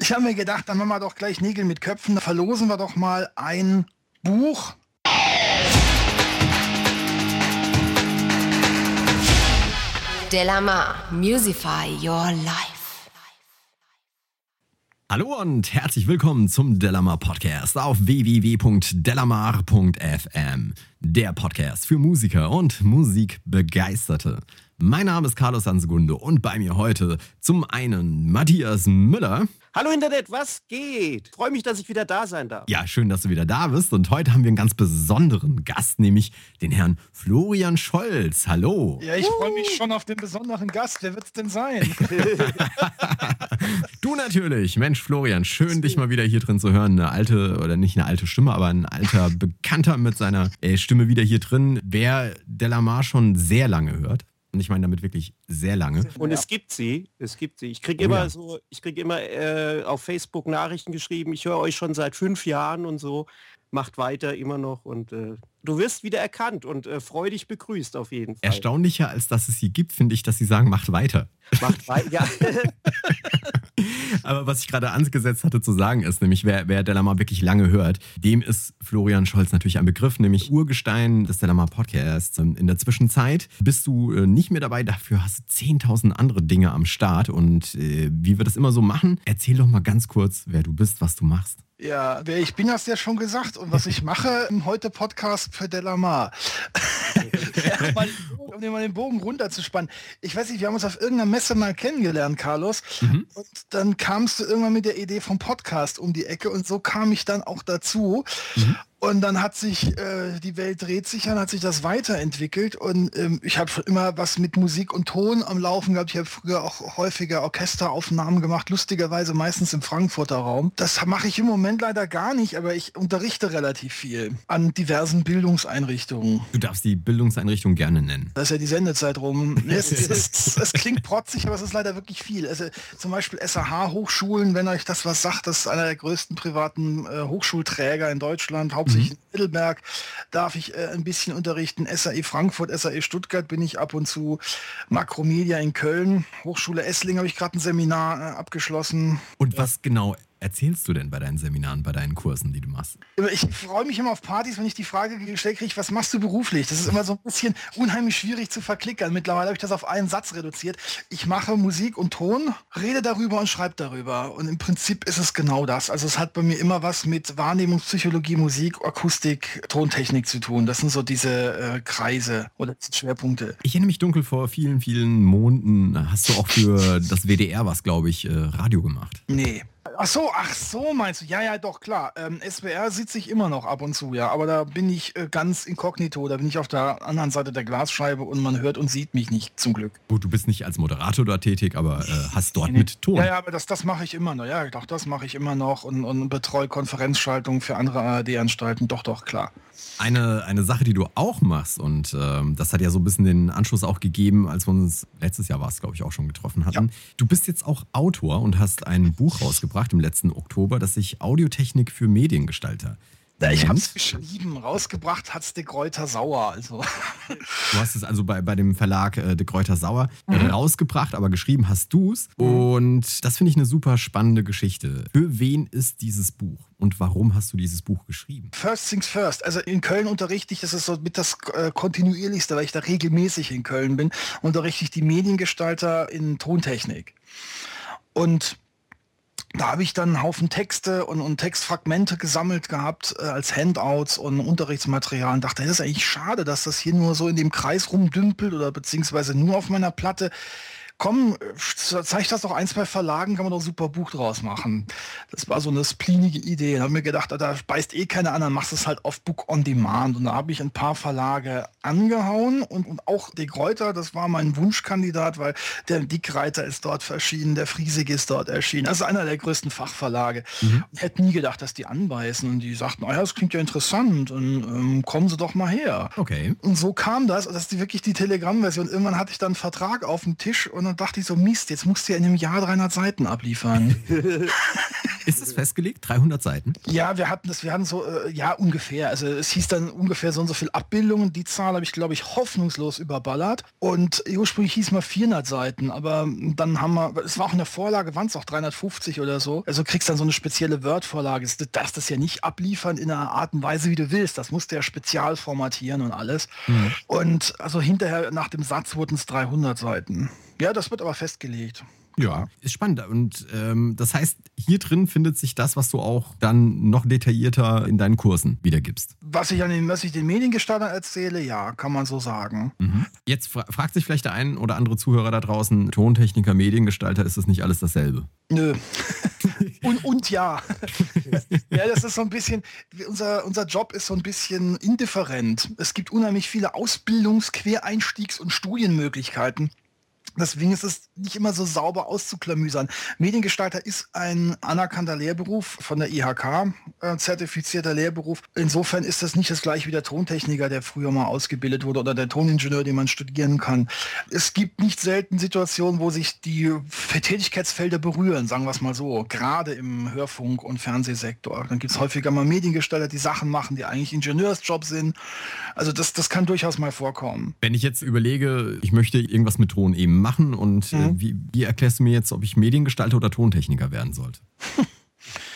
Ich habe mir gedacht, dann machen wir doch gleich Nägel mit Köpfen. Verlosen wir doch mal ein Buch. Delamar, Musify Your Life. Hallo und herzlich willkommen zum Delamar Podcast auf www.delamar.fm. Der Podcast für Musiker und Musikbegeisterte. Mein Name ist Carlos Sansegunde und bei mir heute zum einen Matthias Müller. Hallo Internet, was geht? Freue mich, dass ich wieder da sein darf. Ja, schön, dass du wieder da bist. Und heute haben wir einen ganz besonderen Gast, nämlich den Herrn Florian Scholz. Hallo. Ja, ich freue mich schon auf den besonderen Gast. Wer wird es denn sein? du natürlich. Mensch, Florian, schön, dich mal wieder hier drin zu hören. Eine alte, oder nicht eine alte Stimme, aber ein alter Bekannter mit seiner äh, Stimme wieder hier drin. Wer Delamar schon sehr lange hört, und ich meine damit wirklich sehr lange. Und es gibt sie, es gibt sie. Ich kriege oh, immer ja. so, ich kriege immer äh, auf Facebook Nachrichten geschrieben, ich höre euch schon seit fünf Jahren und so, macht weiter immer noch und äh, du wirst wieder erkannt und äh, freudig begrüßt auf jeden Fall. Erstaunlicher als dass es sie gibt, finde ich, dass sie sagen, macht weiter. Macht weiter, ja. Aber was ich gerade angesetzt hatte zu sagen ist, nämlich wer, wer Delamar wirklich lange hört, dem ist Florian Scholz natürlich ein Begriff, nämlich Urgestein des Delamar Podcasts. In der Zwischenzeit bist du äh, nicht mehr dabei, dafür hast du 10.000 andere Dinge am Start. Und äh, wie wir das immer so machen, erzähl doch mal ganz kurz, wer du bist, was du machst. Ja, wer ich bin, hast du ja schon gesagt. Und was ich mache im heute Podcast für Delamar. um dir mal den Bogen runterzuspannen. Ich weiß nicht, wir haben uns auf irgendeiner Messe mal kennengelernt, Carlos. Mhm. Und dann kamst du irgendwann mit der Idee vom Podcast um die Ecke und so kam ich dann auch dazu. Mhm. Und dann hat sich, äh, die Welt dreht sich, dann hat sich das weiterentwickelt und ähm, ich habe immer was mit Musik und Ton am Laufen gehabt. Ich habe früher auch häufiger Orchesteraufnahmen gemacht, lustigerweise meistens im Frankfurter Raum. Das mache ich im Moment leider gar nicht, aber ich unterrichte relativ viel an diversen Bildungseinrichtungen. Du darfst die Bildungseinrichtung gerne nennen. Das ist ja die Sendezeit rum. es, es, es, klingt protzig, aber es ist leider wirklich viel. Also zum Beispiel SAH-Hochschulen, wenn euch das was sagt, das ist einer der größten privaten äh, Hochschulträger in Deutschland, hauptsächlich mhm. in Mittelberg darf ich äh, ein bisschen unterrichten. SAE Frankfurt, SAE Stuttgart bin ich ab und zu. Makromedia in Köln, Hochschule Essling habe ich gerade ein Seminar äh, abgeschlossen. Und was genau erzählst du denn bei deinen Seminaren, bei deinen Kursen, die du machst? Ich freue mich immer auf Partys, wenn ich die Frage gestellt kriege, was machst du beruflich? Das ist immer so ein bisschen unheimlich schwierig zu verklickern. Mittlerweile habe ich das auf einen Satz reduziert. Ich mache Musik und Ton, rede darüber und schreibe darüber. Und im Prinzip ist es genau das. Also es hat bei mir immer was mit Wahrnehmungspsychologie, Musik, Akustik, Tontechnik zu tun. Das sind so diese äh, Kreise oder Schwerpunkte. Ich erinnere mich dunkel vor vielen, vielen Monaten hast du auch für das WDR was, glaube ich, äh, Radio gemacht. Nee. Ach so, ach so meinst du? Ja, ja, doch, klar. Ähm, SWR sitze ich immer noch ab und zu, ja. Aber da bin ich äh, ganz inkognito. Da bin ich auf der anderen Seite der Glasscheibe und man hört und sieht mich nicht, zum Glück. Gut, du bist nicht als Moderator da tätig, aber äh, hast dort nee, mit Ton. Ja, ja, aber das, das mache ich immer noch. Ja, doch, das mache ich immer noch und, und betreue Konferenzschaltungen für andere ARD-Anstalten. Doch, doch, klar. Eine, eine Sache, die du auch machst, und ähm, das hat ja so ein bisschen den Anschluss auch gegeben, als wir uns letztes Jahr war es, glaube ich, auch schon getroffen hatten. Ja. Du bist jetzt auch Autor und hast ein Buch rausgebracht im letzten Oktober, das sich Audiotechnik für Mediengestalter ja, ich habe es geschrieben, rausgebracht hat es De Kräuter Sauer. Also. Du hast es also bei, bei dem Verlag äh, De Kräuter Sauer mhm. rausgebracht, aber geschrieben hast du es. Mhm. Und das finde ich eine super spannende Geschichte. Für wen ist dieses Buch und warum hast du dieses Buch geschrieben? First things first. Also in Köln unterrichte ich, das ist so mit das äh, kontinuierlichste, weil ich da regelmäßig in Köln bin, unterrichte ich die Mediengestalter in Tontechnik. Und da habe ich dann einen Haufen Texte und, und Textfragmente gesammelt gehabt äh, als Handouts und Unterrichtsmaterial und dachte, das ist eigentlich schade, dass das hier nur so in dem Kreis rumdümpelt oder beziehungsweise nur auf meiner Platte komm, zeig das doch ein, zwei Verlagen, kann man doch ein super Buch draus machen. Das war so eine splinige Idee. Da habe mir gedacht, da beißt eh keiner an, dann machst du es halt auf Book on Demand. Und da habe ich ein paar Verlage angehauen und, und auch De Kräuter, das war mein Wunschkandidat, weil der Dickreiter ist dort erschienen, der Friesig ist dort erschienen. Das ist einer der größten Fachverlage. Mhm. Ich hätte nie gedacht, dass die anbeißen und die sagten, oh ja, das klingt ja interessant und ähm, kommen Sie doch mal her. Okay. Und so kam das, das ist wirklich die Telegram-Version. Irgendwann hatte ich dann einen Vertrag auf dem Tisch und dann dachte ich so, Mist, jetzt musst du ja in einem Jahr 300 Seiten abliefern. Ist es festgelegt? 300 Seiten? Ja, wir hatten das, wir hatten so, äh, ja, ungefähr. Also es hieß dann ungefähr so und so viel Abbildungen. Die Zahl habe ich, glaube ich, hoffnungslos überballert. Und ursprünglich hieß mal 400 Seiten, aber dann haben wir, es war auch in der Vorlage, waren es auch 350 oder so. Also kriegst dann so eine spezielle Word-Vorlage. Du darfst das ja nicht abliefern in einer Art und Weise, wie du willst. Das musst du ja spezial formatieren und alles. Mhm. Und also hinterher nach dem Satz wurden es 300 Seiten. Ja, das wird aber festgelegt. Ja, ist spannend. Und ähm, das heißt, hier drin findet sich das, was du auch dann noch detaillierter in deinen Kursen wiedergibst. Was ich an den, was ich den Mediengestaltern erzähle, ja, kann man so sagen. Mhm. Jetzt fra fragt sich vielleicht der ein oder andere Zuhörer da draußen, Tontechniker, Mediengestalter, ist das nicht alles dasselbe? Nö. und, und ja. ja, das ist so ein bisschen, unser, unser Job ist so ein bisschen indifferent. Es gibt unheimlich viele Ausbildungs-, Quereinstiegs- und Studienmöglichkeiten. Deswegen ist es nicht immer so sauber auszuklamüsern. Mediengestalter ist ein anerkannter Lehrberuf von der IHK, äh, zertifizierter Lehrberuf. Insofern ist das nicht das gleiche wie der Tontechniker, der früher mal ausgebildet wurde oder der Toningenieur, den man studieren kann. Es gibt nicht selten Situationen, wo sich die Tätigkeitsfelder berühren, sagen wir es mal so, gerade im Hörfunk- und Fernsehsektor. Dann gibt es häufiger mal Mediengestalter, die Sachen machen, die eigentlich Ingenieursjobs sind. Also das, das kann durchaus mal vorkommen. Wenn ich jetzt überlege, ich möchte irgendwas mit Ton eben machen und äh, mhm. äh, wie, wie erklärst du mir jetzt, ob ich Mediengestalter oder Tontechniker werden sollte?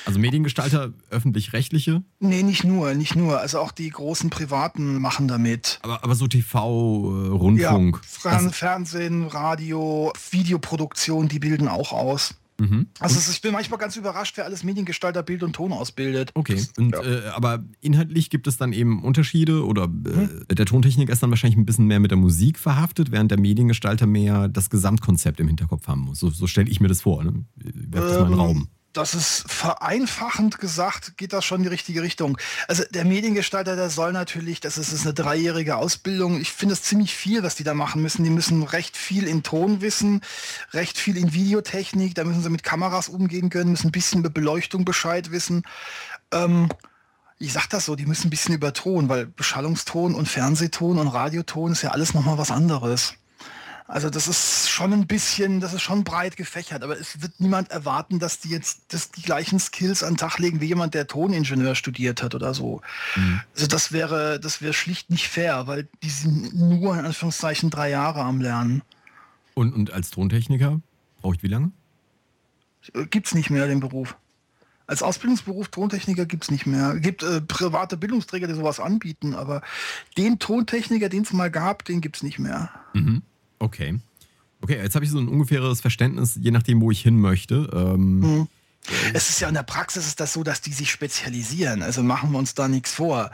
Also Mediengestalter, öffentlich-rechtliche? Nee, nicht nur, nicht nur. Also auch die großen Privaten machen damit. Aber, aber so TV, äh, Rundfunk. Ja, Fernsehen, Radio, Videoproduktion, die bilden auch aus. Mhm. Also ist, ich bin manchmal ganz überrascht, wer alles Mediengestalter Bild und Ton ausbildet. Okay, und, ja. äh, aber inhaltlich gibt es dann eben Unterschiede oder äh, mhm. der Tontechniker ist dann wahrscheinlich ein bisschen mehr mit der Musik verhaftet, während der Mediengestalter mehr das Gesamtkonzept im Hinterkopf haben muss. So, so stelle ich mir das vor. Ne? Werf das ähm, mal in den ähm, Raum das ist vereinfachend gesagt, geht das schon in die richtige Richtung. Also der Mediengestalter, der soll natürlich, das ist, ist eine dreijährige Ausbildung. Ich finde es ziemlich viel, was die da machen müssen. Die müssen recht viel in Ton wissen, recht viel in Videotechnik, da müssen sie mit Kameras umgehen können, müssen ein bisschen über Beleuchtung Bescheid wissen. Ähm, ich sag das so, die müssen ein bisschen über Ton, weil Beschallungston und Fernsehton und Radioton ist ja alles nochmal was anderes. Also das ist schon ein bisschen, das ist schon breit gefächert, aber es wird niemand erwarten, dass die jetzt dass die gleichen Skills an den Tag legen wie jemand, der Toningenieur studiert hat oder so. Mhm. Also das wäre, das wäre schlicht nicht fair, weil die sind nur in Anführungszeichen drei Jahre am Lernen. Und, und als Tontechniker brauche ich wie lange? Gibt es nicht mehr den Beruf. Als Ausbildungsberuf Tontechniker gibt es nicht mehr. Es gibt äh, private Bildungsträger, die sowas anbieten, aber den Tontechniker, den es mal gab, den gibt es nicht mehr. Mhm. Okay. Okay, jetzt habe ich so ein ungefähres Verständnis, je nachdem, wo ich hin möchte. Ähm, mhm. Es ist ja in der Praxis ist das so, dass die sich spezialisieren. Also machen wir uns da nichts vor.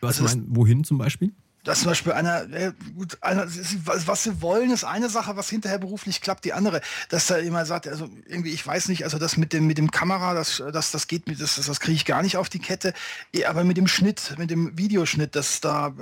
Was also mein, wohin zum Beispiel? Dass zum Beispiel einer, äh, gut, einer, was sie wollen, ist eine Sache, was hinterher beruflich klappt, die andere. Dass da immer sagt, also irgendwie, ich weiß nicht, also das mit dem, mit dem Kamera, das, das, das geht mit, das, das kriege ich gar nicht auf die Kette. Aber mit dem Schnitt, mit dem Videoschnitt, das da äh,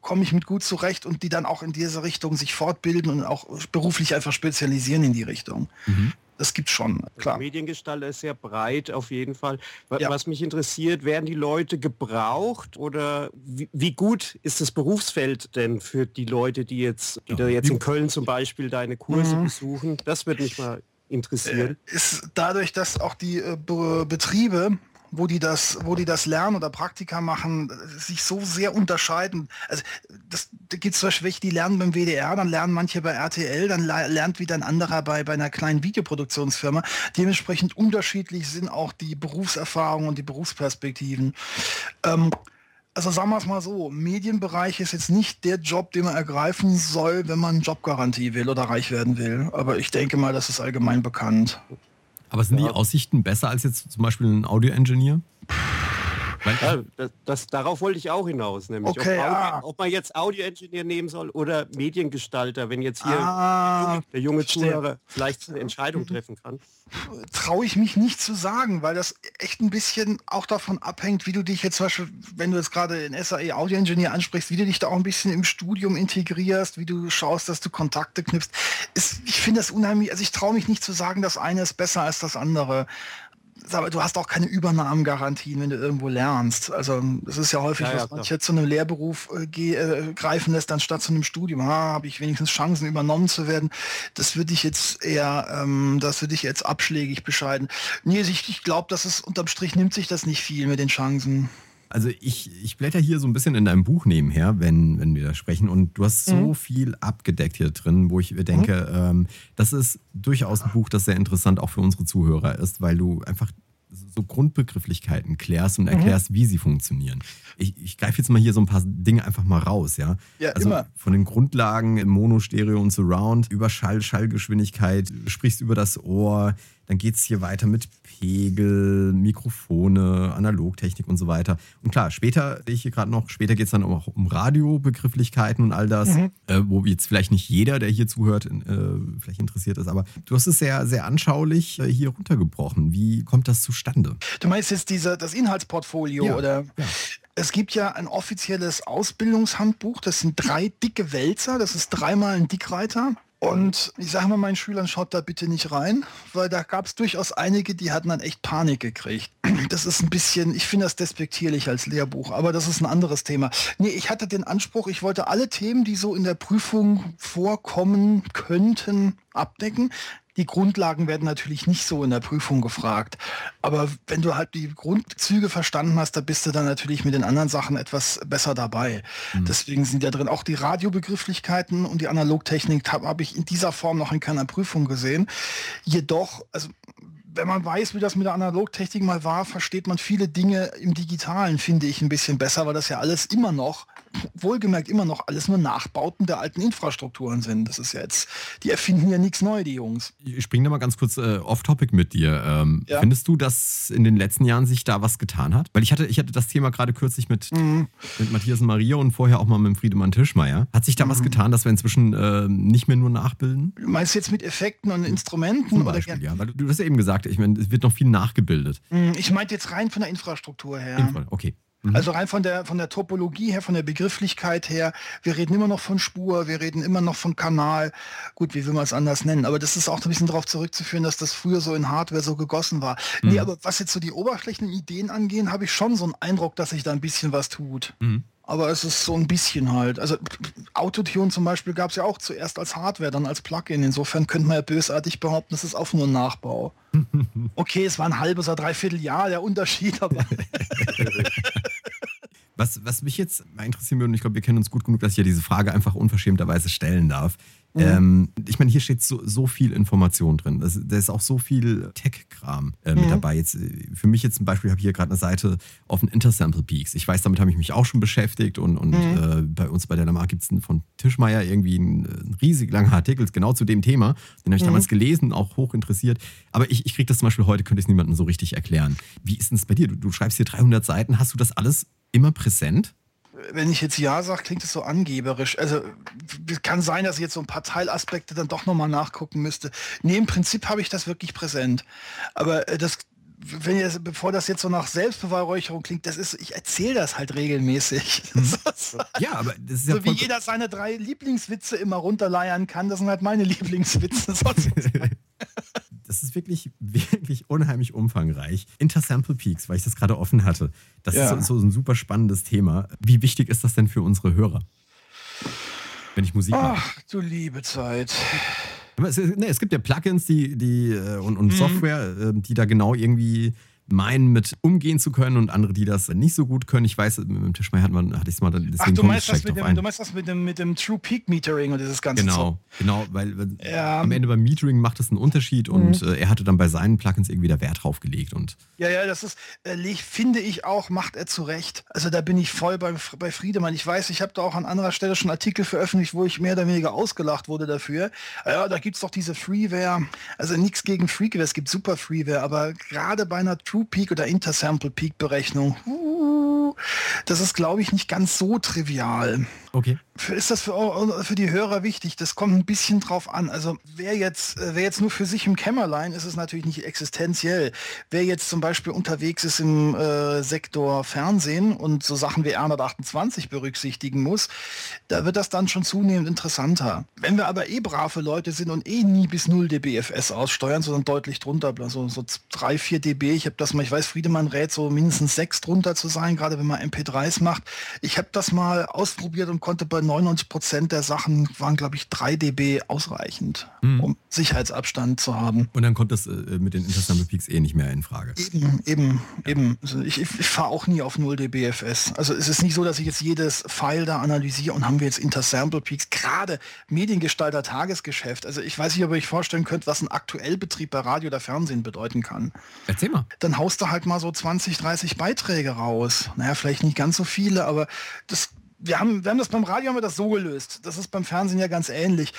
komme ich mit gut zurecht und die dann auch in diese Richtung sich fortbilden und auch beruflich einfach spezialisieren in die Richtung. Mhm das gibt schon, klar. Mediengestalter ist sehr breit auf jeden Fall. Was, ja. mich interessiert, werden die Leute gebraucht oder wie, wie, gut ist das Berufsfeld denn für die Leute, die jetzt, die ja. jetzt in Köln zum Beispiel deine Kurse mhm. besuchen? Das würde mich mal interessieren. Äh, ist dadurch, dass auch die äh, Betriebe wo die das, wo die das lernen oder Praktika machen, sich so sehr unterscheiden. Also das da gibt es zum Beispiel welche, die lernen beim WDR, dann lernen manche bei RTL, dann lernt wieder ein anderer bei, bei einer kleinen Videoproduktionsfirma. Dementsprechend unterschiedlich sind auch die Berufserfahrungen und die Berufsperspektiven. Ähm, also sagen wir es mal so, Medienbereich ist jetzt nicht der Job, den man ergreifen soll, wenn man Jobgarantie will oder reich werden will. Aber ich denke mal, das ist allgemein bekannt. Aber sind ja. die Aussichten besser als jetzt zum Beispiel ein Audio-Engineer? Ja, das, das, darauf wollte ich auch hinaus, nämlich okay, ob, Audio, ah. ob, man jetzt Audio-Engineer nehmen soll oder Mediengestalter, wenn jetzt hier ah, der junge Zuhörer vielleicht eine Entscheidung mhm. treffen kann. Traue ich mich nicht zu sagen, weil das echt ein bisschen auch davon abhängt, wie du dich jetzt zum Beispiel, wenn du jetzt gerade in SAE Audio Engineer ansprichst, wie du dich da auch ein bisschen im Studium integrierst, wie du schaust, dass du Kontakte knüpfst. Ist, ich finde das unheimlich, also ich traue mich nicht zu sagen, das eine ist besser als das andere du hast auch keine Übernahmegarantien, wenn du irgendwo lernst. Also es ist ja häufig, ja, was ja, manche zu einem Lehrberuf äh, äh, greifen lässt, anstatt zu einem Studium. Ah, habe ich wenigstens Chancen, übernommen zu werden. Das würde ich jetzt eher, ähm, das würde ich jetzt abschlägig bescheiden. Nee, ich, ich glaube, dass es unterm Strich nimmt sich das nicht viel mit den Chancen. Also ich, ich blätter hier so ein bisschen in deinem Buch nebenher, wenn, wenn wir da sprechen. Und du hast so mhm. viel abgedeckt hier drin, wo ich denke, mhm. ähm, das ist durchaus ein Buch, das sehr interessant auch für unsere Zuhörer ist, weil du einfach so Grundbegrifflichkeiten klärst und erklärst, mhm. wie sie funktionieren. Ich, ich greife jetzt mal hier so ein paar Dinge einfach mal raus, ja. Ja, also immer. Von den Grundlagen im Mono, Stereo und Surround über Schall, Schallgeschwindigkeit, sprichst über das Ohr, dann geht es hier weiter mit Pegel, Mikrofone, Analogtechnik und so weiter. Und klar, später sehe ich hier gerade noch, später geht es dann auch um Radiobegrifflichkeiten und all das, mhm. äh, wo jetzt vielleicht nicht jeder, der hier zuhört, äh, vielleicht interessiert ist. Aber du hast es sehr, sehr anschaulich äh, hier runtergebrochen. Wie kommt das zustande? Du meinst jetzt diese, das Inhaltsportfolio ja, oder? Ja. Es gibt ja ein offizielles Ausbildungshandbuch, das sind drei dicke Wälzer, das ist dreimal ein Dickreiter. Und ich sage mal meinen Schülern, schaut da bitte nicht rein, weil da gab es durchaus einige, die hatten dann echt Panik gekriegt. Das ist ein bisschen, ich finde das despektierlich als Lehrbuch, aber das ist ein anderes Thema. Nee, ich hatte den Anspruch, ich wollte alle Themen, die so in der Prüfung vorkommen könnten, abdecken. Die Grundlagen werden natürlich nicht so in der Prüfung gefragt. Aber wenn du halt die Grundzüge verstanden hast, da bist du dann natürlich mit den anderen Sachen etwas besser dabei. Mhm. Deswegen sind ja drin auch die Radiobegrifflichkeiten und die Analogtechnik habe hab ich in dieser Form noch in keiner Prüfung gesehen. Jedoch, also wenn man weiß, wie das mit der Analogtechnik mal war, versteht man viele Dinge im Digitalen, finde ich, ein bisschen besser, weil das ja alles immer noch, wohlgemerkt immer noch, alles nur Nachbauten der alten Infrastrukturen sind. Das ist ja jetzt, die erfinden ja nichts neu, die Jungs. Ich springe da mal ganz kurz äh, off-topic mit dir. Ähm, ja? Findest du, dass in den letzten Jahren sich da was getan hat? Weil ich hatte, ich hatte das Thema gerade kürzlich mit, mhm. mit Matthias und Maria und vorher auch mal mit Friedemann Tischmeier. Hat sich da mhm. was getan, dass wir inzwischen äh, nicht mehr nur nachbilden? Du meinst jetzt mit Effekten und Instrumenten? Zum Beispiel, ja. Weil du, du hast ja eben gesagt. Ich meine, es wird noch viel nachgebildet. Hm, ich meinte jetzt rein von der Infrastruktur her. Infra okay. Mhm. Also rein von der, von der Topologie her, von der Begrifflichkeit her. Wir reden immer noch von Spur, wir reden immer noch von Kanal. Gut, wie will man es anders nennen? Aber das ist auch ein bisschen darauf zurückzuführen, dass das früher so in Hardware so gegossen war. Mhm. Nee, aber was jetzt so die oberflächlichen Ideen angehen, habe ich schon so einen Eindruck, dass sich da ein bisschen was tut. Mhm aber es ist so ein bisschen halt. Also Autotune zum Beispiel gab es ja auch zuerst als Hardware, dann als Plugin. Insofern könnte man ja bösartig behaupten, es ist auch nur ein Nachbau. Okay, es war ein halbes oder dreiviertel Jahr der Unterschied, aber. was, was mich jetzt mal interessieren würde, und ich glaube, wir kennen uns gut genug, dass ich ja diese Frage einfach unverschämterweise stellen darf. Mhm. Ähm, ich meine, hier steht so, so viel Information drin. Da ist auch so viel Tech-Kram äh, mit mhm. dabei. Jetzt, äh, für mich jetzt zum Beispiel habe ich hier gerade eine Seite offen Intersample Peaks. Ich weiß, damit habe ich mich auch schon beschäftigt und, und mhm. äh, bei uns bei der Lamar gibt es von Tischmeier irgendwie einen, einen, riesig langen Artikel genau zu dem Thema. Den habe ich mhm. damals gelesen, auch hoch interessiert. Aber ich, ich kriege das zum Beispiel heute, könnte ich es niemandem so richtig erklären. Wie ist denn das bei dir? Du, du schreibst hier 300 Seiten. Hast du das alles immer präsent? wenn ich jetzt Ja sage, klingt es so angeberisch. Also kann sein, dass ich jetzt so ein paar Teilaspekte dann doch nochmal nachgucken müsste. Nee, im Prinzip habe ich das wirklich präsent. Aber äh, das, wenn ihr, bevor das jetzt so nach Selbstbeweihräucherung klingt, das ist, ich erzähle das halt regelmäßig. Mhm. ja, aber das ist so ja wie jeder seine drei Lieblingswitze immer runterleiern kann, das sind halt meine Lieblingswitze. das ist wirklich, wirklich unheimlich umfangreich. Intersample Peaks, weil ich das gerade offen hatte. Das ja. ist so, so, ein super spannendes Thema. Wie wichtig ist das denn für unsere Hörer? Wenn ich Musik mache. Ach, du liebe Zeit. Es, nee, es gibt ja Plugins die, die, äh, und, und mhm. Software, äh, die da genau irgendwie meinen, mit umgehen zu können und andere, die das nicht so gut können. Ich weiß, mit dem Tischmeier hat man, hatte ich es mal deswegen Ach, du meinst, das mit dem, du meinst das mit dem, mit dem True Peak Metering und dieses ganze Genau, Zeug. genau, weil ja. am Ende beim Metering macht es einen Unterschied mhm. und äh, er hatte dann bei seinen Plugins irgendwie da Wert drauf gelegt und ja, ja, das ist, äh, finde ich auch, macht er zu Recht. Also da bin ich voll bei, bei Friedemann. Ich weiß, ich habe da auch an anderer Stelle schon Artikel veröffentlicht, wo ich mehr oder weniger ausgelacht wurde dafür. Ja, da gibt es doch diese Freeware. Also nichts gegen Freeware, es gibt super Freeware, aber gerade bei einer True Peak oder Inter Sample Peak Berechnung. Uh, das ist, glaube ich, nicht ganz so trivial. Okay. Ist das für, für die Hörer wichtig? Das kommt ein bisschen drauf an. Also wer jetzt, wer jetzt nur für sich im Kämmerlein ist es natürlich nicht existenziell. Wer jetzt zum Beispiel unterwegs ist im äh, Sektor Fernsehen und so Sachen wie R128 berücksichtigen muss, da wird das dann schon zunehmend interessanter. Wenn wir aber eh brave Leute sind und eh nie bis 0 dBFS aussteuern, sondern deutlich drunter, also so 3, 4 dB, ich habe das mal, ich weiß, Friedemann rät so mindestens 6 drunter zu sein, gerade wenn man MP3s macht. Ich habe das mal ausprobiert und konnte bei 99 Prozent der Sachen waren, glaube ich, 3 dB ausreichend, mhm. um Sicherheitsabstand zu haben. Und dann kommt das äh, mit den Intersample Peaks eh nicht mehr in Frage. Eben, eben, ja. eben. Also ich, ich fahre auch nie auf 0 dBFS. Also es ist nicht so, dass ich jetzt jedes File da analysiere und haben wir jetzt Intersample Peaks, gerade Mediengestalter Tagesgeschäft. Also ich weiß nicht, ob ihr euch vorstellen könnt, was ein Aktuellbetrieb bei Radio oder Fernsehen bedeuten kann. Erzähl mal. Dann haust du halt mal so 20, 30 Beiträge raus. Naja, vielleicht nicht ganz so viele, aber das wir haben, wir haben das beim Radio haben wir das so gelöst. Das ist beim Fernsehen ja ganz ähnlich.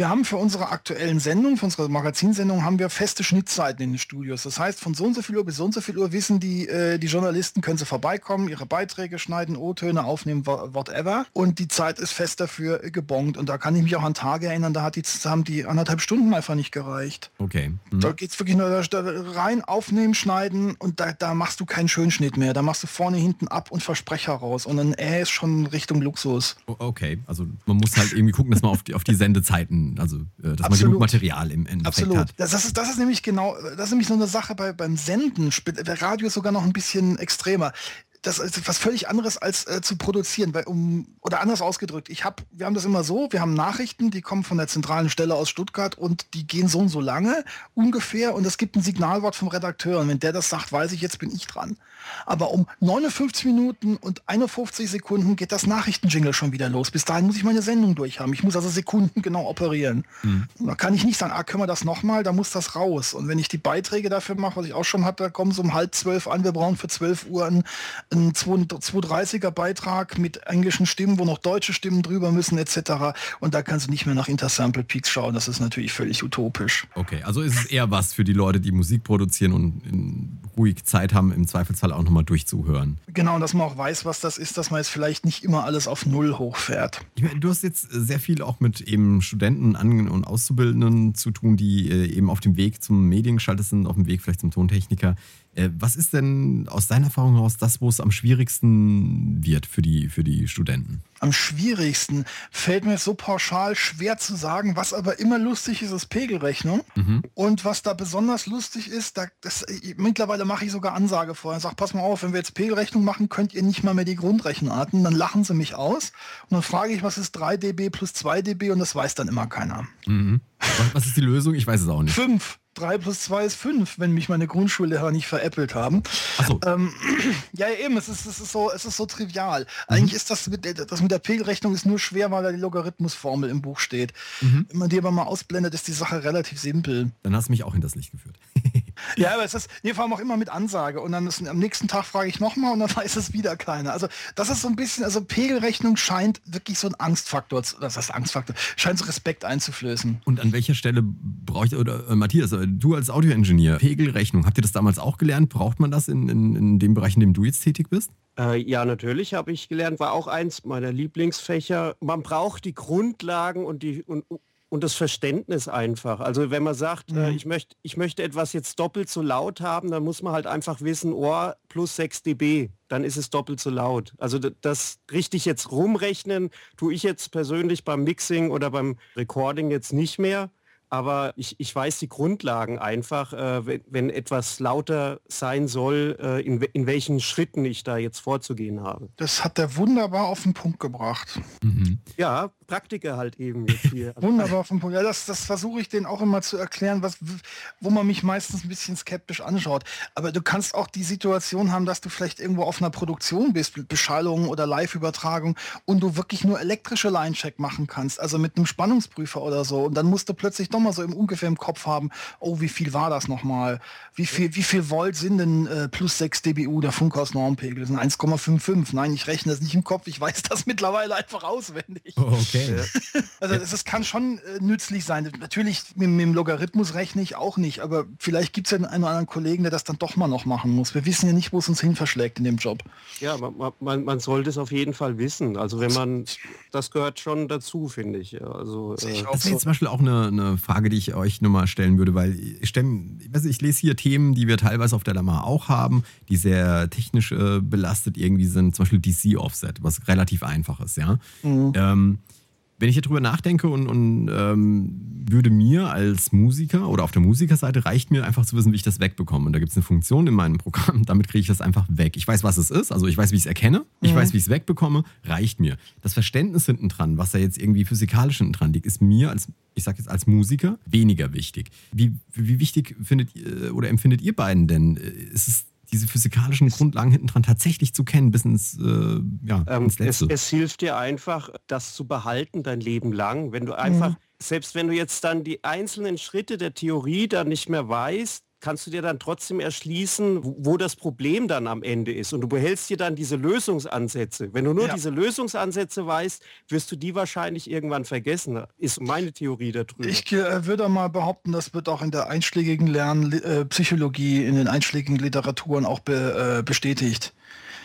Wir haben für unsere aktuellen Sendungen, für unsere Magazinsendungen, haben wir feste Schnittzeiten in den Studios. Das heißt, von so und so viel Uhr bis so und so viel Uhr wissen die, äh, die Journalisten, können sie vorbeikommen, ihre Beiträge schneiden, O-Töne aufnehmen, whatever. Und die Zeit ist fest dafür gebongt. Und da kann ich mich auch an Tage erinnern, da hat die, haben die anderthalb Stunden einfach nicht gereicht. Okay. Mhm. Da geht es wirklich nur da, rein, aufnehmen, schneiden und da, da machst du keinen Schönschnitt mehr. Da machst du vorne, hinten ab und Versprecher raus. Und dann äh, ist schon Richtung Luxus. Okay, also man muss halt irgendwie gucken, dass man auf die, auf die Sendezeiten also äh, dass Absolut. man genug Material im Endeffekt Absolut. hat. Das, das, ist, das ist nämlich genau, das ist nämlich so eine Sache bei, beim Senden. Radio ist sogar noch ein bisschen extremer das ist was völlig anderes als äh, zu produzieren, weil um oder anders ausgedrückt, ich habe, wir haben das immer so, wir haben Nachrichten, die kommen von der zentralen Stelle aus Stuttgart und die gehen so und so lange ungefähr und es gibt ein Signalwort vom Redakteur und wenn der das sagt, weiß ich, jetzt bin ich dran. Aber um 59 Minuten und 51 Sekunden geht das Nachrichtenjingle schon wieder los. Bis dahin muss ich meine Sendung durchhaben. Ich muss also Sekunden genau operieren. Mhm. Da kann ich nicht sagen, ah, können wir das nochmal, da muss das raus. Und wenn ich die Beiträge dafür mache, was ich auch schon hatte, kommen so um halb zwölf an, wir brauchen für zwölf Uhr einen, einen 230er Beitrag mit englischen Stimmen, wo noch deutsche Stimmen drüber müssen etc. Und da kannst du nicht mehr nach Intersample Peaks schauen. Das ist natürlich völlig utopisch. Okay, also ist es eher was für die Leute, die Musik produzieren und ruhig Zeit haben, im Zweifelsfall auch nochmal durchzuhören. Genau, und dass man auch weiß, was das ist, dass man jetzt vielleicht nicht immer alles auf Null hochfährt. Ich meine, du hast jetzt sehr viel auch mit eben Studenten und Auszubildenden zu tun, die äh, eben auf dem Weg zum Mediengeschaltet sind, auf dem Weg vielleicht zum Tontechniker. Äh, was ist denn aus deiner Erfahrung heraus das, wo es am schwierigsten wird für die, für die Studenten? Am schwierigsten fällt mir so pauschal schwer zu sagen. Was aber immer lustig ist, ist Pegelrechnung. Mhm. Und was da besonders lustig ist, da, das, mittlerweile mache ich sogar Ansage vorher. Sag, pass mal auf, wenn wir jetzt Pegelrechnung machen, könnt ihr nicht mal mehr die Grundrechenarten. Dann lachen sie mich aus. Und dann frage ich, was ist 3 dB plus 2 dB? Und das weiß dann immer keiner. Mhm. Was, was ist die Lösung? Ich weiß es auch nicht. 5. 3 plus 2 ist 5, wenn mich meine Grundschullehrer nicht veräppelt haben. So. Ähm, ja, eben, es ist, es ist, so, es ist so trivial. Mhm. Eigentlich ist das mit, das mit der Pegelrechnung ist nur schwer, weil da die Logarithmusformel im Buch steht. Mhm. Wenn man die aber mal ausblendet, ist die Sache relativ simpel. Dann hast du mich auch in das Licht geführt. Ja, aber es ist, wir fahren auch immer mit Ansage und dann ist, am nächsten Tag frage ich nochmal und dann weiß es wieder keiner. Also das ist so ein bisschen, also Pegelrechnung scheint wirklich so ein Angstfaktor, das heißt Angstfaktor, scheint so Respekt einzuflößen. Und an welcher Stelle brauche ich, oder äh, Matthias, du als Audioingenieur, Pegelrechnung, habt ihr das damals auch gelernt? Braucht man das in, in, in dem Bereich, in dem du jetzt tätig bist? Äh, ja, natürlich habe ich gelernt, war auch eins meiner Lieblingsfächer. Man braucht die Grundlagen und die und, und das Verständnis einfach. Also wenn man sagt, äh, mhm. äh, ich, möchte, ich möchte etwas jetzt doppelt so laut haben, dann muss man halt einfach wissen, Ohr plus 6 dB, dann ist es doppelt so laut. Also das richtig jetzt rumrechnen, tue ich jetzt persönlich beim Mixing oder beim Recording jetzt nicht mehr aber ich, ich weiß die Grundlagen einfach, äh, wenn, wenn, etwas lauter sein soll, äh, in, in welchen Schritten ich da jetzt vorzugehen habe. Das hat er wunderbar auf den Punkt gebracht. Mhm. Ja, Praktiker halt eben jetzt hier. wunderbar auf den Punkt. Ja, das, das versuche ich denen auch immer zu erklären, was, wo man mich meistens ein bisschen skeptisch anschaut. Aber du kannst auch die Situation haben, dass du vielleicht irgendwo auf einer Produktion bist, Beschallung oder Live-Übertragung und du wirklich nur elektrische Line-Check machen kannst, also mit einem Spannungsprüfer oder so. Und dann musst du plötzlich doch mal so im ungefähr im Kopf haben, oh, wie viel war das nochmal? Wie viel, wie viel Volt sind denn äh, plus 6 dBU der Funkhaus-Normpegel? Das sind 1,55. Nein, ich rechne das nicht im Kopf, ich weiß das mittlerweile einfach auswendig. okay. Okay. Also es kann schon äh, nützlich sein. Natürlich mit, mit, dem Logarithmus rechne ich auch nicht, aber vielleicht gibt es ja einen oder anderen Kollegen, der das dann doch mal noch machen muss. Wir wissen ja nicht, wo es uns hin verschlägt in dem Job. Ja, man, man, man sollte es auf jeden Fall wissen. Also wenn man, das gehört schon dazu, finde ich. Also, äh, das wäre zum Beispiel auch eine, eine, Frage, die ich euch nochmal stellen würde, weil ich, stell, ich, weiß, ich lese hier Themen, die wir teilweise auf der Lamar auch haben, die sehr technisch äh, belastet irgendwie sind, zum Beispiel DC-Offset, was relativ einfach ist, ja. Mhm. Ähm, wenn ich darüber nachdenke und, und ähm, würde mir als Musiker oder auf der Musikerseite reicht mir einfach zu wissen, wie ich das wegbekomme. Und da gibt es eine Funktion in meinem Programm, damit kriege ich das einfach weg. Ich weiß, was es ist, also ich weiß, wie ich es erkenne, ich mhm. weiß, wie ich es wegbekomme, reicht mir. Das Verständnis hinten dran, was da jetzt irgendwie physikalisch hinten dran liegt, ist mir als, ich sage jetzt als Musiker, weniger wichtig. Wie, wie wichtig findet ihr oder empfindet ihr beiden denn? Ist es diese physikalischen Grundlagen hinten dran tatsächlich zu kennen, bis ins, äh, ja, ähm, ins Letzte. Es, es, hilft dir einfach, das zu behalten dein Leben lang. Wenn du einfach, mhm. selbst wenn du jetzt dann die einzelnen Schritte der Theorie dann nicht mehr weißt, kannst du dir dann trotzdem erschließen, wo das Problem dann am Ende ist. Und du behältst dir dann diese Lösungsansätze. Wenn du nur ja. diese Lösungsansätze weißt, wirst du die wahrscheinlich irgendwann vergessen. Ist meine Theorie darüber. Ich äh, würde mal behaupten, das wird auch in der einschlägigen Lernpsychologie, äh, in den einschlägigen Literaturen auch be, äh, bestätigt.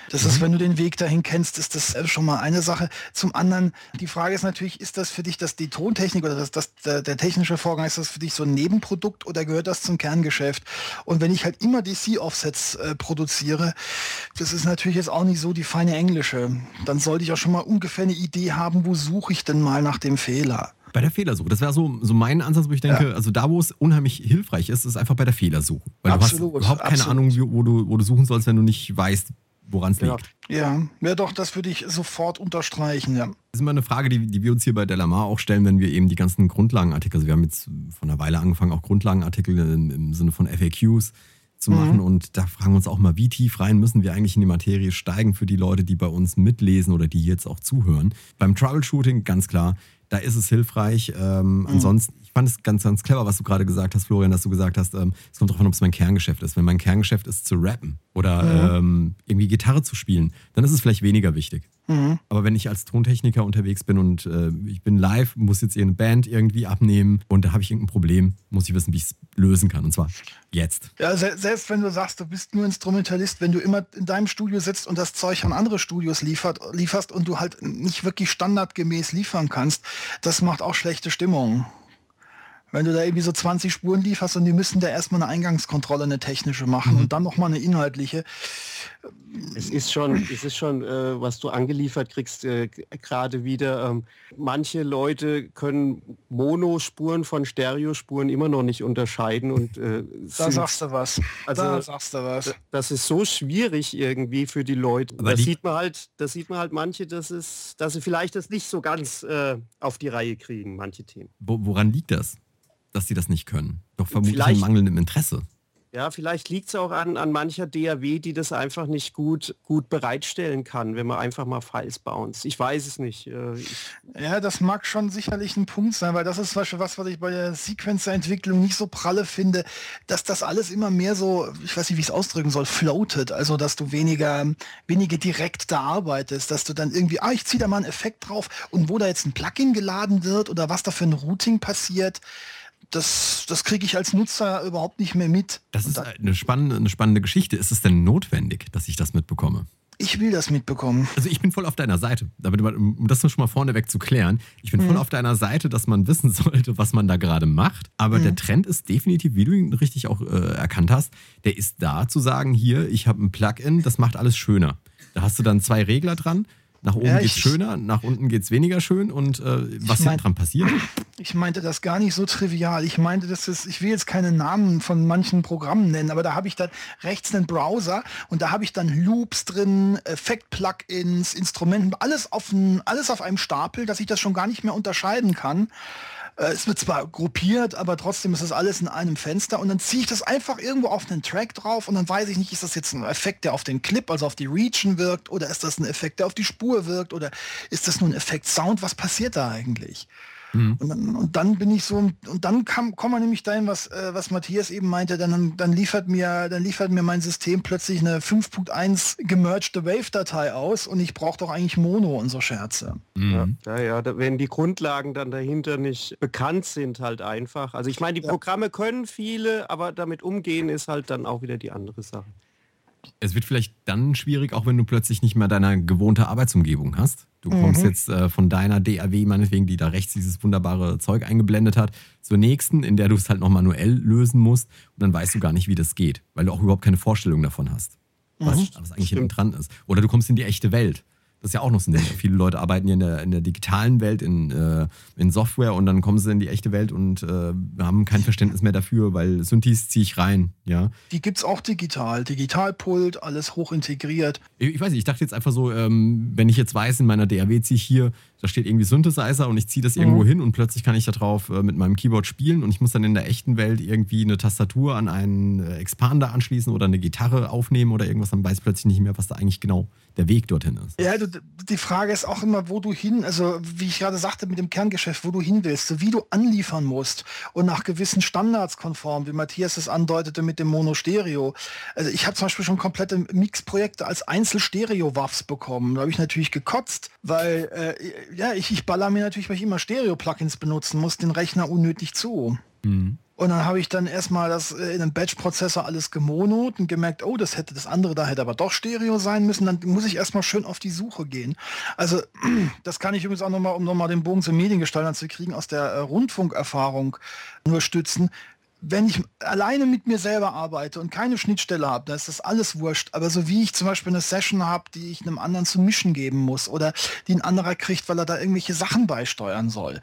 Das mhm. ist, wenn du den Weg dahin kennst, ist das äh, schon mal eine Sache. Zum anderen, die Frage ist natürlich, ist das für dich das die Tontechnik oder das, das, der, der technische Vorgang, ist das für dich so ein Nebenprodukt oder gehört das zum Kerngeschäft? Und wenn ich halt immer DC-Offsets äh, produziere, das ist natürlich jetzt auch nicht so die feine englische, dann sollte ich auch schon mal ungefähr eine Idee haben, wo suche ich denn mal nach dem Fehler. Bei der Fehlersuche. Das wäre so, so mein Ansatz, wo ich denke, ja. also da, wo es unheimlich hilfreich ist, ist einfach bei der Fehlersuche. Weil absolut, du hast überhaupt keine absolut. Ahnung, wo du, wo du suchen sollst, wenn du nicht weißt, woran es liegt. Ja, ja doch, das würde ich sofort unterstreichen, ja. Das ist immer eine Frage, die, die wir uns hier bei Delamar auch stellen, wenn wir eben die ganzen Grundlagenartikel, also wir haben jetzt von einer Weile angefangen, auch Grundlagenartikel im, im Sinne von FAQs zu mhm. machen und da fragen wir uns auch mal, wie tief rein müssen wir eigentlich in die Materie steigen für die Leute, die bei uns mitlesen oder die jetzt auch zuhören. Beim Troubleshooting ganz klar, da ist es hilfreich. Ähm, mhm. Ansonsten, ich fand es ganz, ganz clever, was du gerade gesagt hast, Florian, dass du gesagt hast, ähm, es kommt darauf an, ob es mein Kerngeschäft ist. Wenn mein Kerngeschäft ist zu rappen oder mhm. ähm, irgendwie Gitarre zu spielen, dann ist es vielleicht weniger wichtig. Mhm. Aber wenn ich als Tontechniker unterwegs bin und äh, ich bin live, muss jetzt eine Band irgendwie abnehmen und da habe ich irgendein Problem, muss ich wissen, wie ich es lösen kann. Und zwar jetzt. Ja, se selbst wenn du sagst, du bist nur Instrumentalist, wenn du immer in deinem Studio sitzt und das Zeug an andere Studios liefert, lieferst und du halt nicht wirklich standardgemäß liefern kannst, das macht auch schlechte Stimmung. Wenn du da irgendwie so 20 Spuren lieferst und die müssen da erstmal eine Eingangskontrolle, eine technische machen mhm. und dann nochmal eine inhaltliche. Es ist schon, es ist schon, äh, was du angeliefert kriegst, äh, gerade wieder. Ähm, manche Leute können Monospuren von Stereospuren immer noch nicht unterscheiden und äh, da sagst du was. Also, da sagst du was. Das ist so schwierig irgendwie für die Leute. da sieht man halt, da sieht man halt manche, dass es, dass sie vielleicht das nicht so ganz äh, auf die Reihe kriegen, manche Themen. Woran liegt das? Dass sie das nicht können. Doch vermutlich vielleicht, an mangelndem Interesse. Ja, vielleicht liegt es auch an, an mancher DAW, die das einfach nicht gut, gut bereitstellen kann, wenn man einfach mal Files bounce. Ich weiß es nicht. Äh, ja, das mag schon sicherlich ein Punkt sein, weil das ist was, was ich bei der Sequencer-Entwicklung nicht so pralle finde, dass das alles immer mehr so, ich weiß nicht, wie ich es ausdrücken soll, floatet. Also, dass du weniger, weniger direkt da arbeitest, dass du dann irgendwie, ah, ich ziehe da mal einen Effekt drauf und wo da jetzt ein Plugin geladen wird oder was da für ein Routing passiert das, das kriege ich als Nutzer überhaupt nicht mehr mit. Das ist eine spannende, eine spannende Geschichte. Ist es denn notwendig, dass ich das mitbekomme? Ich will das mitbekommen. Also ich bin voll auf deiner Seite. um das schon mal vorneweg zu klären, ich bin mhm. voll auf deiner Seite, dass man wissen sollte, was man da gerade macht. Aber mhm. der Trend ist definitiv, wie du ihn richtig auch äh, erkannt hast, der ist da zu sagen, hier, ich habe ein Plugin, das macht alles schöner. Da hast du dann zwei Regler dran nach oben ja, geht es schöner, nach unten geht es weniger schön und äh, was mein, dran passiert? Ich meinte das gar nicht so trivial. Ich meinte, dass es, ich will jetzt keine Namen von manchen Programmen nennen, aber da habe ich dann rechts einen Browser und da habe ich dann Loops drin, Effekt-Plugins, Instrumenten, alles auf, ein, alles auf einem Stapel, dass ich das schon gar nicht mehr unterscheiden kann. Äh, es wird zwar gruppiert, aber trotzdem ist das alles in einem Fenster und dann ziehe ich das einfach irgendwo auf einen Track drauf und dann weiß ich nicht, ist das jetzt ein Effekt, der auf den Clip, also auf die Region wirkt oder ist das ein Effekt, der auf die Spur wirkt oder ist das nur ein Effekt Sound? Was passiert da eigentlich? Mhm. Und, dann, und, dann, bin ich so, und dann kam, kommen wir nämlich dahin, was, äh, was Matthias eben meinte, dann, dann liefert mir, dann liefert mir mein System plötzlich eine 5.1 gemergte Wave-Datei aus und ich brauche doch eigentlich Mono und so Scherze. Mhm. Ja, ja, da, wenn die Grundlagen dann dahinter nicht bekannt sind, halt einfach. Also ich meine, die ja. Programme können viele, aber damit umgehen ist halt dann auch wieder die andere Sache. Es wird vielleicht dann schwierig, auch wenn du plötzlich nicht mehr deine gewohnte Arbeitsumgebung hast. Du kommst mhm. jetzt äh, von deiner DAW, meinetwegen, die da rechts dieses wunderbare Zeug eingeblendet hat, zur nächsten, in der du es halt noch manuell lösen musst. Und dann weißt du gar nicht, wie das geht, weil du auch überhaupt keine Vorstellung davon hast, was, mhm. was eigentlich hinten dran ist. Oder du kommst in die echte Welt. Das ist ja auch noch so ein Ding. Viele Leute arbeiten ja in der, in der digitalen Welt, in, äh, in Software und dann kommen sie in die echte Welt und äh, haben kein Verständnis mehr dafür, weil Synthes ziehe ich rein. Ja. Die gibt es auch digital. Digitalpult, alles hoch integriert. Ich, ich, weiß nicht, ich dachte jetzt einfach so, ähm, wenn ich jetzt weiß, in meiner DAW ziehe ich hier da steht irgendwie Synthesizer und ich ziehe das irgendwo mhm. hin und plötzlich kann ich darauf äh, mit meinem Keyboard spielen und ich muss dann in der echten Welt irgendwie eine Tastatur an einen äh, Expander anschließen oder eine Gitarre aufnehmen oder irgendwas, dann weiß ich plötzlich nicht mehr, was da eigentlich genau der Weg dorthin ist. Ja, du, die Frage ist auch immer, wo du hin, also wie ich gerade sagte mit dem Kerngeschäft, wo du hin willst, so wie du anliefern musst und nach gewissen Standards konform, wie Matthias es andeutete mit dem Mono-Stereo. Also ich habe zum Beispiel schon komplette Mix-Projekte als Einzel-Stereo-Waffs bekommen. Da habe ich natürlich gekotzt, weil äh, ja, ich, ich baller mir natürlich, weil ich immer Stereo-Plugins benutzen muss, den Rechner unnötig zu. Mhm. Und dann habe ich dann erstmal das äh, in einem Batch-Prozessor alles gemonot und gemerkt, oh, das hätte das andere da hätte aber doch Stereo sein müssen. Dann muss ich erstmal schön auf die Suche gehen. Also das kann ich übrigens auch nochmal, um nochmal den Bogen zum Mediengestalter zu kriegen, aus der äh, Rundfunkerfahrung nur stützen wenn ich alleine mit mir selber arbeite und keine Schnittstelle habe, dann ist das alles wurscht. Aber so wie ich zum Beispiel eine Session habe, die ich einem anderen zum Mischen geben muss oder die ein anderer kriegt, weil er da irgendwelche Sachen beisteuern soll,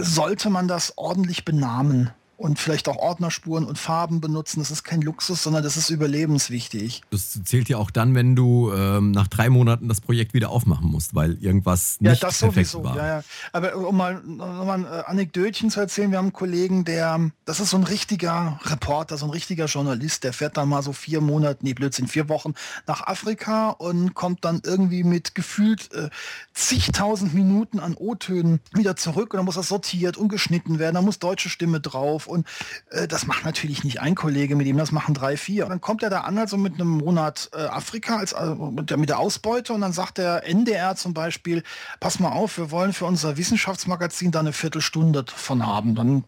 sollte man das ordentlich benamen und vielleicht auch Ordnerspuren und Farben benutzen. Das ist kein Luxus, sondern das ist überlebenswichtig. Das zählt ja auch dann, wenn du ähm, nach drei Monaten das Projekt wieder aufmachen musst, weil irgendwas nicht ja, das perfekt sowieso. war. Ja, ja. Aber um mal, um mal ein äh, Anekdötchen zu erzählen, wir haben einen Kollegen, der, das ist so ein richtiger Reporter, so ein richtiger Journalist, der fährt dann mal so vier Monate, nee, Blödsinn, vier Wochen nach Afrika und kommt dann irgendwie mit gefühlt äh, zigtausend Minuten an O-Tönen wieder zurück und dann muss das sortiert und geschnitten werden, da muss deutsche Stimme drauf und äh, das macht natürlich nicht ein Kollege mit ihm, das machen drei, vier. Und dann kommt er da an, also mit einem Monat äh, Afrika als, äh, mit, der, Ausbeute und dann sagt der NDR zum Beispiel, pass mal auf, wir wollen für unser Wissenschaftsmagazin da eine Viertelstunde von haben. Dann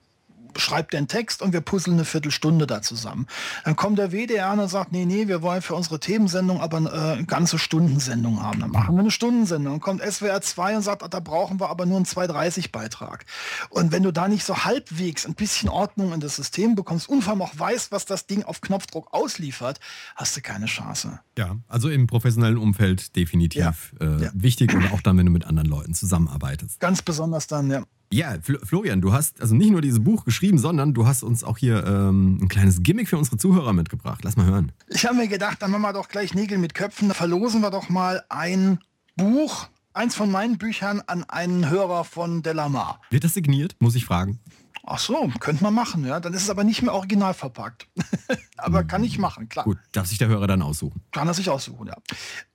schreibt den Text und wir puzzeln eine Viertelstunde da zusammen. Dann kommt der WDR und sagt, nee, nee, wir wollen für unsere Themensendung aber eine äh, ganze Stundensendung haben. Dann machen wir eine Stundensendung. Dann kommt SWR 2 und sagt, da brauchen wir aber nur einen 2,30 Beitrag. Und wenn du da nicht so halbwegs ein bisschen Ordnung in das System bekommst und vor allem auch weißt, was das Ding auf Knopfdruck ausliefert, hast du keine Chance. Ja, also im professionellen Umfeld definitiv ja, äh, ja. wichtig und auch dann, wenn du mit anderen Leuten zusammenarbeitest. Ganz besonders dann, ja. Ja, Florian, du hast also nicht nur dieses Buch geschrieben, sondern du hast uns auch hier ähm, ein kleines Gimmick für unsere Zuhörer mitgebracht. Lass mal hören. Ich habe mir gedacht, dann machen wir doch gleich Nägel mit Köpfen. Da verlosen wir doch mal ein Buch, eins von meinen Büchern, an einen Hörer von Delamar. Wird das signiert? Muss ich fragen. Ach so, könnte man machen, ja. Dann ist es aber nicht mehr original verpackt. aber kann ich machen, klar. Gut, darf sich der Hörer dann aussuchen. Kann er sich aussuchen, ja.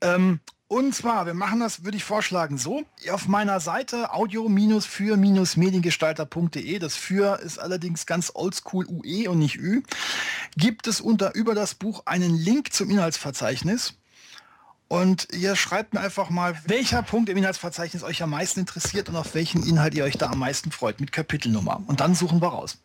Ähm, und zwar, wir machen das, würde ich vorschlagen, so. Auf meiner Seite audio-für-mediengestalter.de, das für ist allerdings ganz oldschool UE und nicht Ü, gibt es unter über das Buch einen Link zum Inhaltsverzeichnis. Und ihr schreibt mir einfach mal, welcher Punkt im Inhaltsverzeichnis euch am meisten interessiert und auf welchen Inhalt ihr euch da am meisten freut mit Kapitelnummer. Und dann suchen wir raus.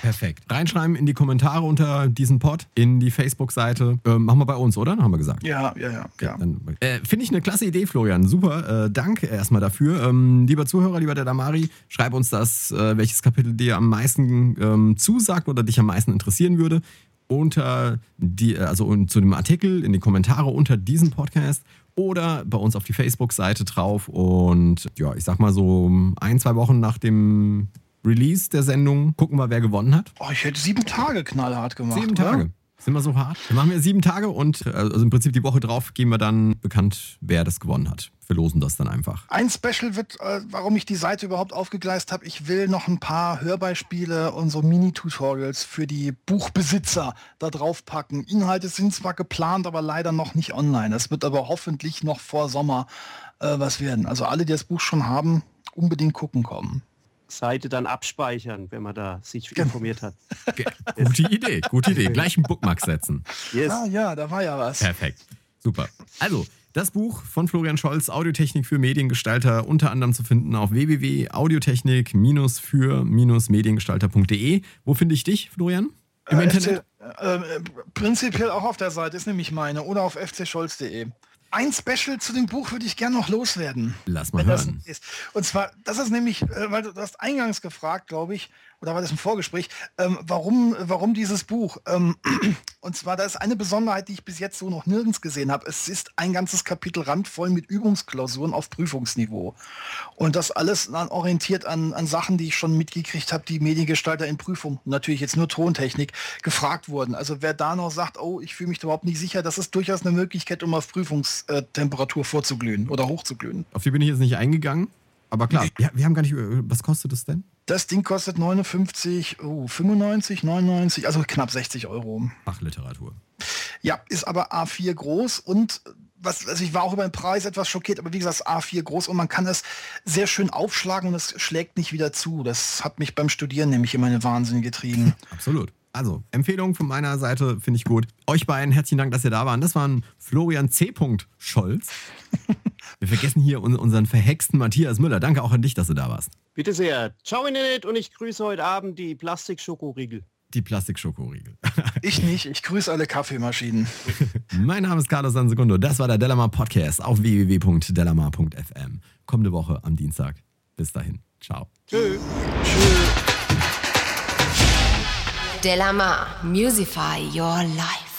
Perfekt. Reinschreiben in die Kommentare unter diesen Pod, in die Facebook-Seite. Äh, machen wir bei uns, oder? Haben wir gesagt. Ja, ja, ja. ja. Äh, Finde ich eine klasse Idee, Florian. Super. Äh, danke erstmal dafür. Ähm, lieber Zuhörer, lieber der Damari, schreib uns das, äh, welches Kapitel dir am meisten ähm, zusagt oder dich am meisten interessieren würde. Unter die, äh, also zu dem Artikel, in die Kommentare unter diesem Podcast oder bei uns auf die Facebook-Seite drauf. Und ja, ich sag mal so ein, zwei Wochen nach dem Release der Sendung gucken wir, wer gewonnen hat. Oh, ich hätte sieben Tage knallhart gemacht. Sieben Tage. Ja? Sind wir so hart? Dann machen wir sieben Tage und äh, also im Prinzip die Woche drauf geben wir dann bekannt, wer das gewonnen hat. Wir losen das dann einfach. Ein Special wird, äh, warum ich die Seite überhaupt aufgegleist habe. Ich will noch ein paar Hörbeispiele und so Mini-Tutorials für die Buchbesitzer da drauf packen. Inhalte sind zwar geplant, aber leider noch nicht online. Das wird aber hoffentlich noch vor Sommer äh, was werden. Also alle, die das Buch schon haben, unbedingt gucken kommen. Seite dann abspeichern, wenn man da sich informiert hat. Gute Idee, gute Idee. Gleich einen Bookmark setzen. Yes. Ah ja, da war ja was. Perfekt. Super. Also, das Buch von Florian Scholz, Audiotechnik für Mediengestalter, unter anderem zu finden auf www.audiotechnik-für-mediengestalter.de. Wo finde ich dich, Florian? Im äh, Internet? FC, äh, prinzipiell auch auf der Seite, ist nämlich meine, oder auf fcscholz.de ein Special zu dem Buch würde ich gerne noch loswerden. Lass mal hören. Und zwar, das ist nämlich, äh, weil du, du hast eingangs gefragt, glaube ich, oder war das im Vorgespräch, ähm, warum, warum dieses Buch? Ähm, und zwar, da ist eine Besonderheit, die ich bis jetzt so noch nirgends gesehen habe. Es ist ein ganzes Kapitel randvoll mit Übungsklausuren auf Prüfungsniveau. Und das alles dann orientiert an, an Sachen, die ich schon mitgekriegt habe, die Mediengestalter in Prüfung, natürlich jetzt nur Tontechnik, gefragt wurden. Also wer da noch sagt, oh, ich fühle mich überhaupt nicht sicher, das ist durchaus eine Möglichkeit, um auf Prüfungstemperatur vorzuglühen oder hochzuglühen. Auf die bin ich jetzt nicht eingegangen. Aber klar, wir, wir haben gar nicht, was kostet das denn? Das Ding kostet 59, oh, 95, 99, also knapp 60 Euro. Ach, Literatur. Ja, ist aber A4 groß und was, also ich war auch über den Preis etwas schockiert, aber wie gesagt, A4 groß und man kann es sehr schön aufschlagen und es schlägt nicht wieder zu. Das hat mich beim Studieren nämlich immer in den Wahnsinn getrieben. Absolut. Also, Empfehlung von meiner Seite finde ich gut. Euch beiden herzlichen Dank, dass ihr da waren. Das waren Florian C. Scholz. Wir vergessen hier unseren verhexten Matthias Müller. Danke auch an dich, dass du da warst. Bitte sehr. Ciao Internet und ich grüße heute Abend die Plastikschokoriegel. Die Plastikschokoriegel. ich nicht, ich grüße alle Kaffeemaschinen. mein Name ist Carlos Sansegundo. Das war der Delamar Podcast auf www.delamar.fm. Kommende Woche am Dienstag. Bis dahin. Ciao. Tschö. Tschö. Delamar, Musify Your Life.